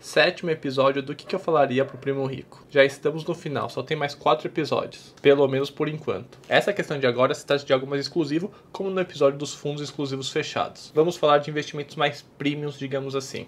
Sétimo episódio do que, que eu falaria pro primo rico. Já estamos no final, só tem mais quatro episódios. Pelo menos por enquanto. Essa questão de agora se trata de algo mais exclusivo, como no episódio dos fundos exclusivos fechados. Vamos falar de investimentos mais premiums, digamos assim.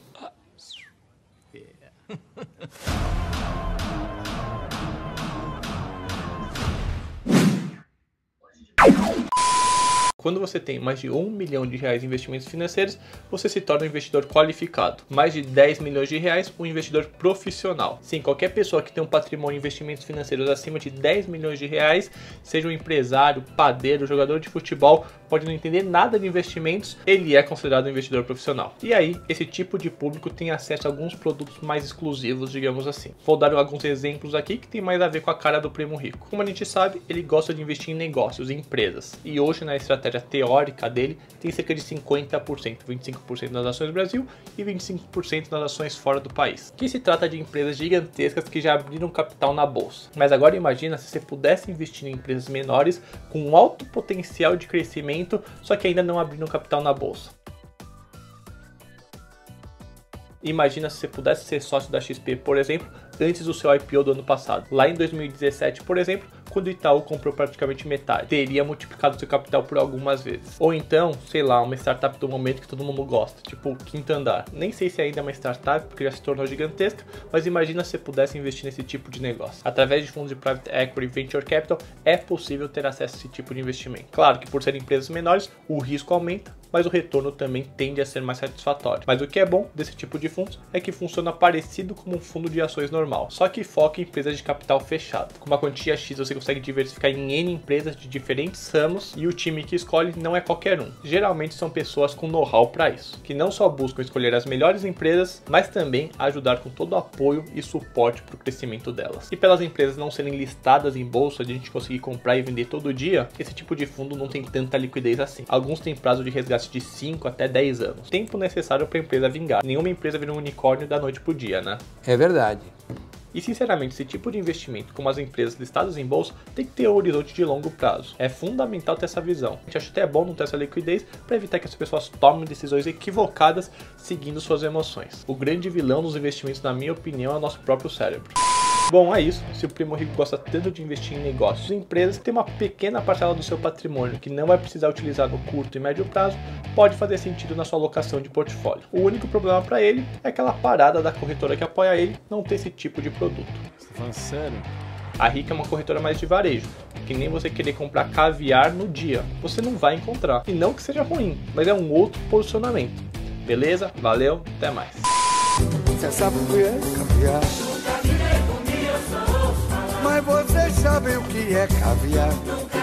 Quando você tem mais de 1 milhão de reais em investimentos financeiros, você se torna um investidor qualificado. Mais de 10 milhões de reais, um investidor profissional. Sim, qualquer pessoa que tem um patrimônio em investimentos financeiros acima de 10 milhões de reais, seja um empresário, padeiro, jogador de futebol, pode não entender nada de investimentos, ele é considerado um investidor profissional. E aí, esse tipo de público tem acesso a alguns produtos mais exclusivos, digamos assim. Vou dar alguns exemplos aqui que tem mais a ver com a cara do primo rico. Como a gente sabe, ele gosta de investir em negócios, em empresas. E hoje na estratégia teórica dele tem cerca de 50%, 25% nas ações do Brasil e 25% nas ações fora do país. Que se trata de empresas gigantescas que já abriram capital na bolsa. Mas agora imagina se você pudesse investir em empresas menores com alto potencial de crescimento, só que ainda não abriram capital na bolsa. Imagina se você pudesse ser sócio da XP, por exemplo, antes do seu IPO do ano passado. Lá em 2017, por exemplo, quando o Itaú comprou praticamente metade. Teria multiplicado seu capital por algumas vezes. Ou então, sei lá, uma startup do momento que todo mundo gosta, tipo Quinto Andar. Nem sei se ainda é uma startup, porque já se tornou gigantesca, mas imagina se pudesse investir nesse tipo de negócio. Através de fundos de private equity e venture capital, é possível ter acesso a esse tipo de investimento. Claro que por serem empresas menores, o risco aumenta, mas o retorno também tende a ser mais satisfatório. Mas o que é bom desse tipo de fundos é que funciona parecido como um fundo de ações normal, só que foca em empresas de capital fechado. Com uma quantia X você consegue diversificar em N empresas de diferentes ramos e o time que escolhe não é qualquer um. Geralmente são pessoas com know-how para isso, que não só buscam escolher as melhores empresas, mas também ajudar com todo o apoio e suporte para o crescimento delas. E pelas empresas não serem listadas em bolsa, de a gente conseguir comprar e vender todo dia, esse tipo de fundo não tem tanta liquidez assim. Alguns têm prazo de resgate de 5 até 10 anos. Tempo necessário para a empresa vingar. Nenhuma empresa vira um unicórnio da noite pro dia, né? É verdade. E sinceramente, esse tipo de investimento, como as empresas listadas em bolsa, tem que ter um horizonte de longo prazo. É fundamental ter essa visão. A gente acha até bom não ter essa liquidez para evitar que as pessoas tomem decisões equivocadas seguindo suas emoções. O grande vilão dos investimentos, na minha opinião, é o nosso próprio cérebro. Bom, é isso. Se o primo rico gosta tanto de investir em negócios e empresas, tem uma pequena parcela do seu patrimônio que não vai precisar utilizar no curto e médio prazo, pode fazer sentido na sua alocação de portfólio. O único problema para ele é aquela parada da corretora que apoia ele não ter esse tipo de produto. Você tá falando sério? A Rica é uma corretora mais de varejo, que nem você querer comprar caviar no dia. Você não vai encontrar. E não que seja ruim, mas é um outro posicionamento. Beleza? Valeu, até mais. Sabe o que é caviar?